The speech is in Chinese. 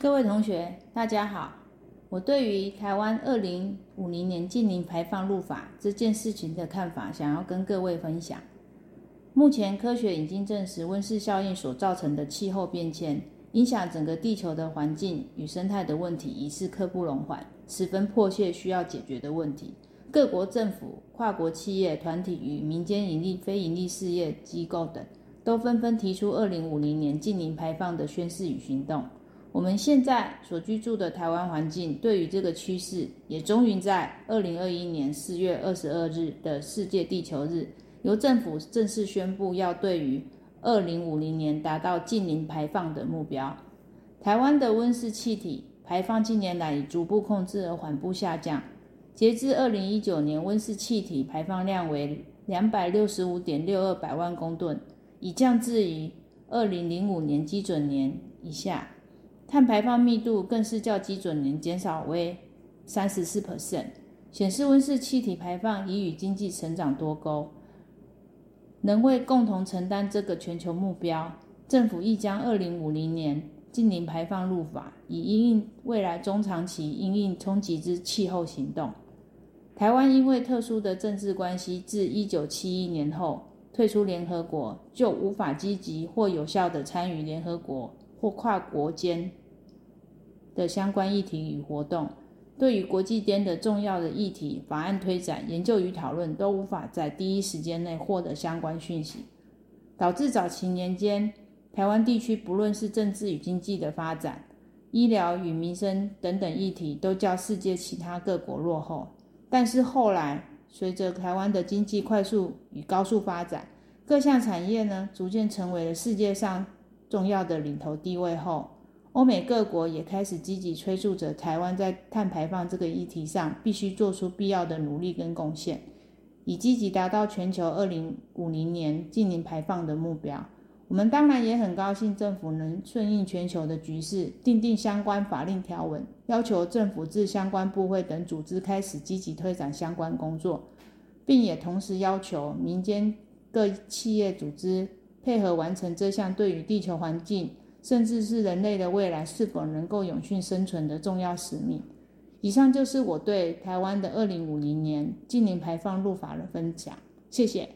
各位同学，大家好。我对于台湾二零五零年近零排放入法这件事情的看法，想要跟各位分享。目前科学已经证实，温室效应所造成的气候变迁，影响整个地球的环境与生态的问题，已是刻不容缓、十分迫切需要解决的问题。各国政府、跨国企业团体与民间盈利、非盈利事业机构等，都纷纷提出二零五零年近零排放的宣誓与行动。我们现在所居住的台湾环境，对于这个趋势，也终于在二零二一年四月二十二日的世界地球日，由政府正式宣布要对于二零五零年达到近零排放的目标。台湾的温室气体排放近年来已逐步控制而缓步下降，截至二零一九年，温室气体排放量为两百六十五点六二百万公吨，已降至于二零零五年基准年以下。碳排放密度更是较基准年减少为三十四 percent，显示温室气体排放已与经济成长脱钩。能为共同承担这个全球目标，政府亦将二零五零年近零排放入法，以应应未来中长期应应冲击之气候行动。台湾因为特殊的政治关系，自一九七一年后退出联合国，就无法积极或有效地参与联合国。或跨国间的相关议题与活动，对于国际间的重要的议题、法案推展、研究与讨论，都无法在第一时间内获得相关讯息，导致早期年间台湾地区不论是政治与经济的发展、医疗与民生等等议题，都较世界其他各国落后。但是后来，随着台湾的经济快速与高速发展，各项产业呢，逐渐成为了世界上。重要的领头地位后，欧美各国也开始积极催促着台湾在碳排放这个议题上必须做出必要的努力跟贡献，以积极达到全球二零五零年净零排放的目标。我们当然也很高兴政府能顺应全球的局势，订定相关法令条文，要求政府至相关部会等组织开始积极推展相关工作，并也同时要求民间各企业组织。配合完成这项对于地球环境，甚至是人类的未来是否能够永续生存的重要使命。以上就是我对台湾的二零五零年近零排放入法的分享，谢谢。